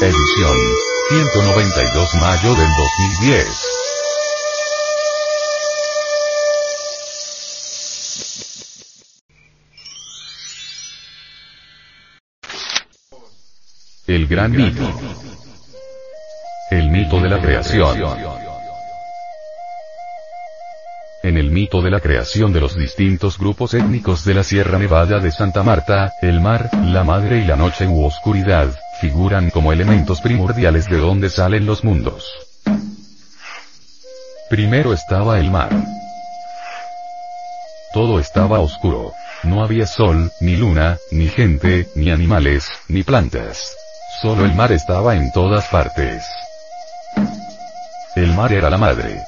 Edición 192 mayo del 2010. El gran mito. El mito de la creación. El mito de la creación de los distintos grupos étnicos de la Sierra Nevada de Santa Marta, el mar, la madre y la noche u oscuridad, figuran como elementos primordiales de donde salen los mundos. Primero estaba el mar. Todo estaba oscuro. No había sol, ni luna, ni gente, ni animales, ni plantas. Solo el mar estaba en todas partes. El mar era la madre.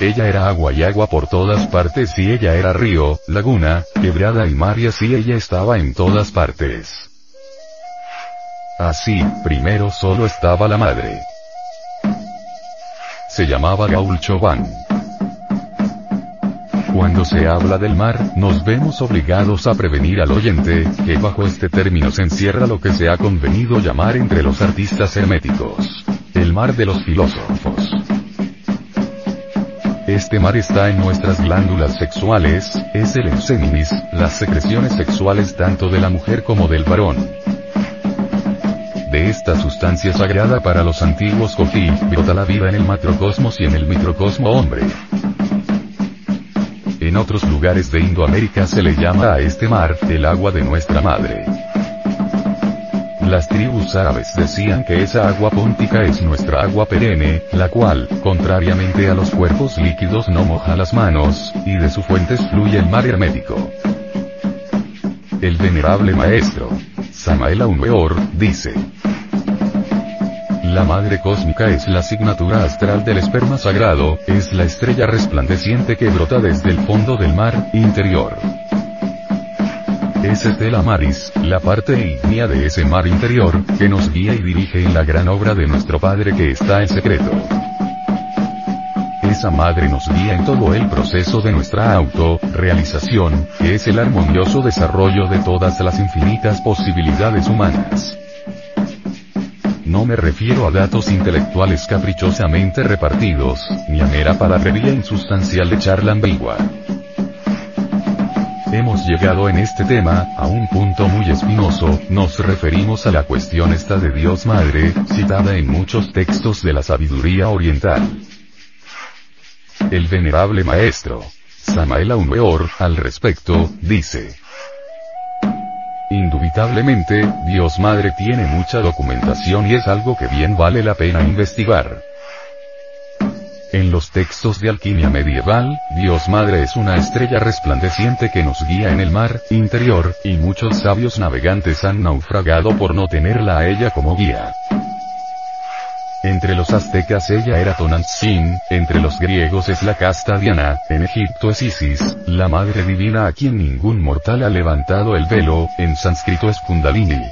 Ella era agua y agua por todas partes y ella era río, laguna, quebrada y mar y así ella estaba en todas partes. Así, primero solo estaba la madre. Se llamaba Gaul Choban. Cuando se habla del mar, nos vemos obligados a prevenir al oyente, que bajo este término se encierra lo que se ha convenido llamar entre los artistas herméticos. El mar de los filósofos. Este mar está en nuestras glándulas sexuales, es el enseminis, las secreciones sexuales tanto de la mujer como del varón. De esta sustancia sagrada para los antiguos Kofi, brota la vida en el macrocosmos y en el microcosmo hombre. En otros lugares de Indoamérica se le llama a este mar, el agua de nuestra madre. Las tribus árabes decían que esa agua póntica es nuestra agua perenne, la cual, contrariamente a los cuerpos líquidos no moja las manos, y de sus fuentes fluye el mar hermético. El venerable maestro, Samael Aumeor, dice, la madre cósmica es la asignatura astral del esperma sagrado, es la estrella resplandeciente que brota desde el fondo del mar interior. Es Estela Maris, la parte ígnea de ese mar interior, que nos guía y dirige en la gran obra de nuestro Padre que está en secreto. Esa madre nos guía en todo el proceso de nuestra auto-realización, que es el armonioso desarrollo de todas las infinitas posibilidades humanas. No me refiero a datos intelectuales caprichosamente repartidos, ni a mera palabrería insustancial de charla ambigua. Llegado en este tema, a un punto muy espinoso, nos referimos a la cuestión esta de Dios Madre, citada en muchos textos de la sabiduría oriental. El venerable maestro, Samael Aumeor, al respecto, dice. Indubitablemente, Dios Madre tiene mucha documentación y es algo que bien vale la pena investigar. En los textos de alquimia medieval, Dios Madre es una estrella resplandeciente que nos guía en el mar interior, y muchos sabios navegantes han naufragado por no tenerla a ella como guía. Entre los aztecas ella era Tonantzin, entre los griegos es la casta Diana, en Egipto es Isis, la madre divina a quien ningún mortal ha levantado el velo, en sánscrito es Kundalini.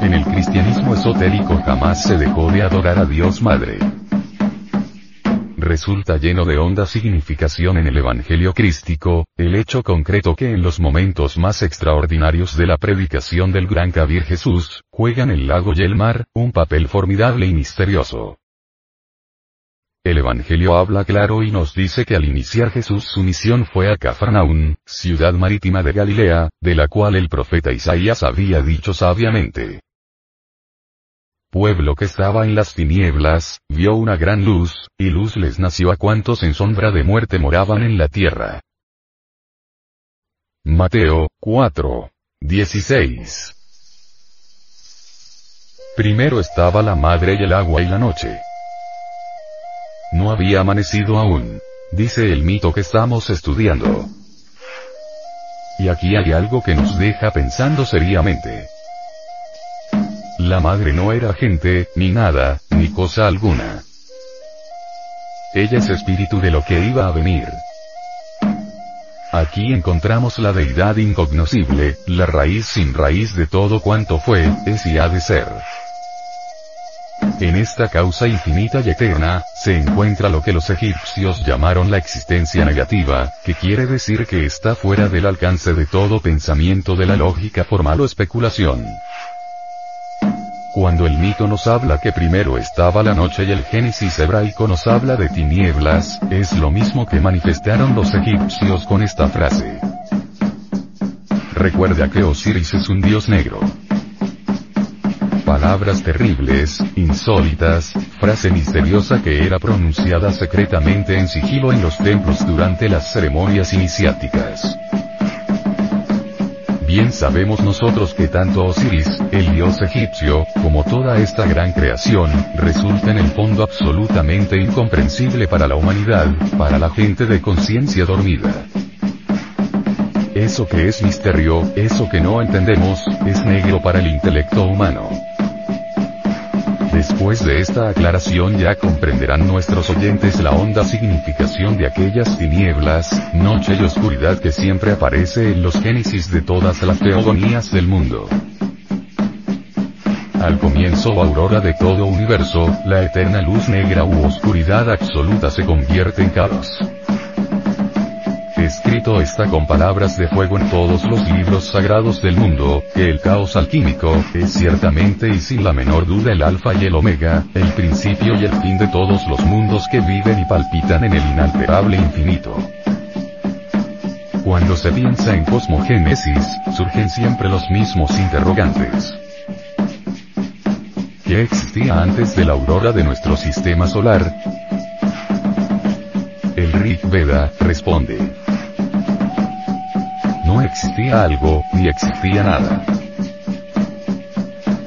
En el cristianismo esotérico jamás se dejó de adorar a Dios Madre resulta lleno de honda significación en el Evangelio crístico, el hecho concreto que en los momentos más extraordinarios de la predicación del gran Kabir Jesús, juegan el lago y el mar, un papel formidable y misterioso. El Evangelio habla claro y nos dice que al iniciar Jesús su misión fue a Cafarnaún, ciudad marítima de Galilea, de la cual el profeta Isaías había dicho sabiamente pueblo que estaba en las tinieblas, vio una gran luz, y luz les nació a cuantos en sombra de muerte moraban en la tierra. Mateo 4. 16. Primero estaba la madre y el agua y la noche. No había amanecido aún. Dice el mito que estamos estudiando. Y aquí hay algo que nos deja pensando seriamente. La madre no era gente, ni nada, ni cosa alguna. Ella es espíritu de lo que iba a venir. Aquí encontramos la deidad incognoscible, la raíz sin raíz de todo cuanto fue, es y ha de ser. En esta causa infinita y eterna, se encuentra lo que los egipcios llamaron la existencia negativa, que quiere decir que está fuera del alcance de todo pensamiento de la lógica formal o especulación. Cuando el mito nos habla que primero estaba la noche y el Génesis hebraico nos habla de tinieblas, es lo mismo que manifestaron los egipcios con esta frase. Recuerda que Osiris es un dios negro. Palabras terribles, insólitas, frase misteriosa que era pronunciada secretamente en sigilo en los templos durante las ceremonias iniciáticas. Bien sabemos nosotros que tanto Osiris, el dios egipcio, como toda esta gran creación, resulta en el fondo absolutamente incomprensible para la humanidad, para la gente de conciencia dormida. Eso que es misterio, eso que no entendemos, es negro para el intelecto humano. Después de esta aclaración ya comprenderán nuestros oyentes la honda significación de aquellas tinieblas, noche y oscuridad que siempre aparece en los génesis de todas las teogonías del mundo. Al comienzo o aurora de todo universo, la eterna luz negra u oscuridad absoluta se convierte en caos escrito está con palabras de fuego en todos los libros sagrados del mundo, que el caos alquímico, es ciertamente y sin la menor duda el alfa y el omega, el principio y el fin de todos los mundos que viven y palpitan en el inalterable infinito. Cuando se piensa en cosmogénesis, surgen siempre los mismos interrogantes. ¿Qué existía antes de la aurora de nuestro sistema solar? El Rig Veda responde no existía algo, ni existía nada.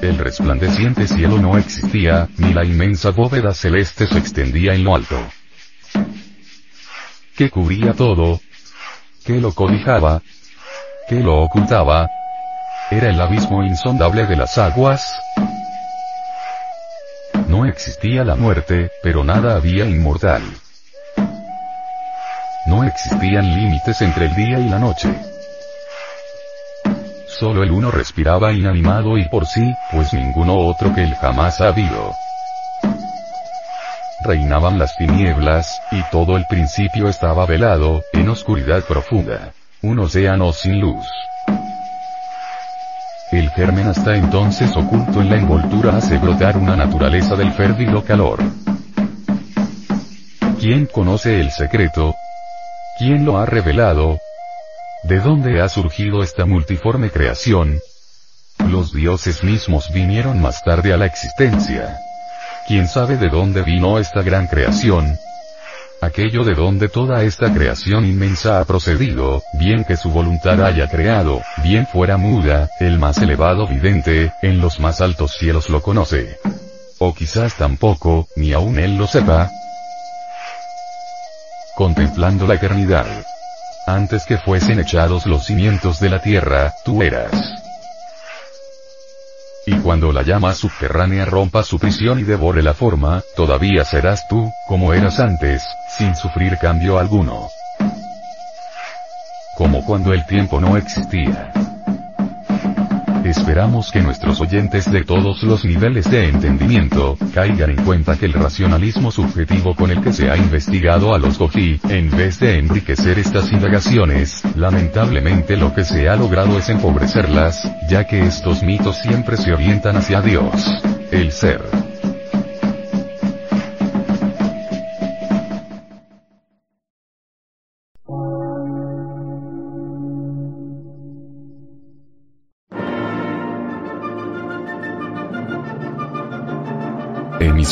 El resplandeciente cielo no existía, ni la inmensa bóveda celeste se extendía en lo alto. ¿Qué cubría todo? ¿Qué lo cobijaba? ¿Qué lo ocultaba? ¿Era el abismo insondable de las aguas? No existía la muerte, pero nada había inmortal. No existían límites entre el día y la noche. Solo el uno respiraba inanimado y por sí, pues ninguno otro que él jamás ha habido. Reinaban las tinieblas, y todo el principio estaba velado, en oscuridad profunda. Un océano sin luz. El germen hasta entonces oculto en la envoltura hace brotar una naturaleza del férvido calor. ¿Quién conoce el secreto? ¿Quién lo ha revelado? ¿De dónde ha surgido esta multiforme creación? Los dioses mismos vinieron más tarde a la existencia. ¿Quién sabe de dónde vino esta gran creación? Aquello de donde toda esta creación inmensa ha procedido, bien que su voluntad haya creado, bien fuera muda, el más elevado vidente, en los más altos cielos lo conoce. O quizás tampoco, ni aún él lo sepa. Contemplando la eternidad. Antes que fuesen echados los cimientos de la tierra, tú eras. Y cuando la llama subterránea rompa su prisión y devore la forma, todavía serás tú, como eras antes, sin sufrir cambio alguno. Como cuando el tiempo no existía. Esperamos que nuestros oyentes de todos los niveles de entendimiento, caigan en cuenta que el racionalismo subjetivo con el que se ha investigado a los Goji, en vez de enriquecer estas indagaciones, lamentablemente lo que se ha logrado es empobrecerlas, ya que estos mitos siempre se orientan hacia Dios, el ser.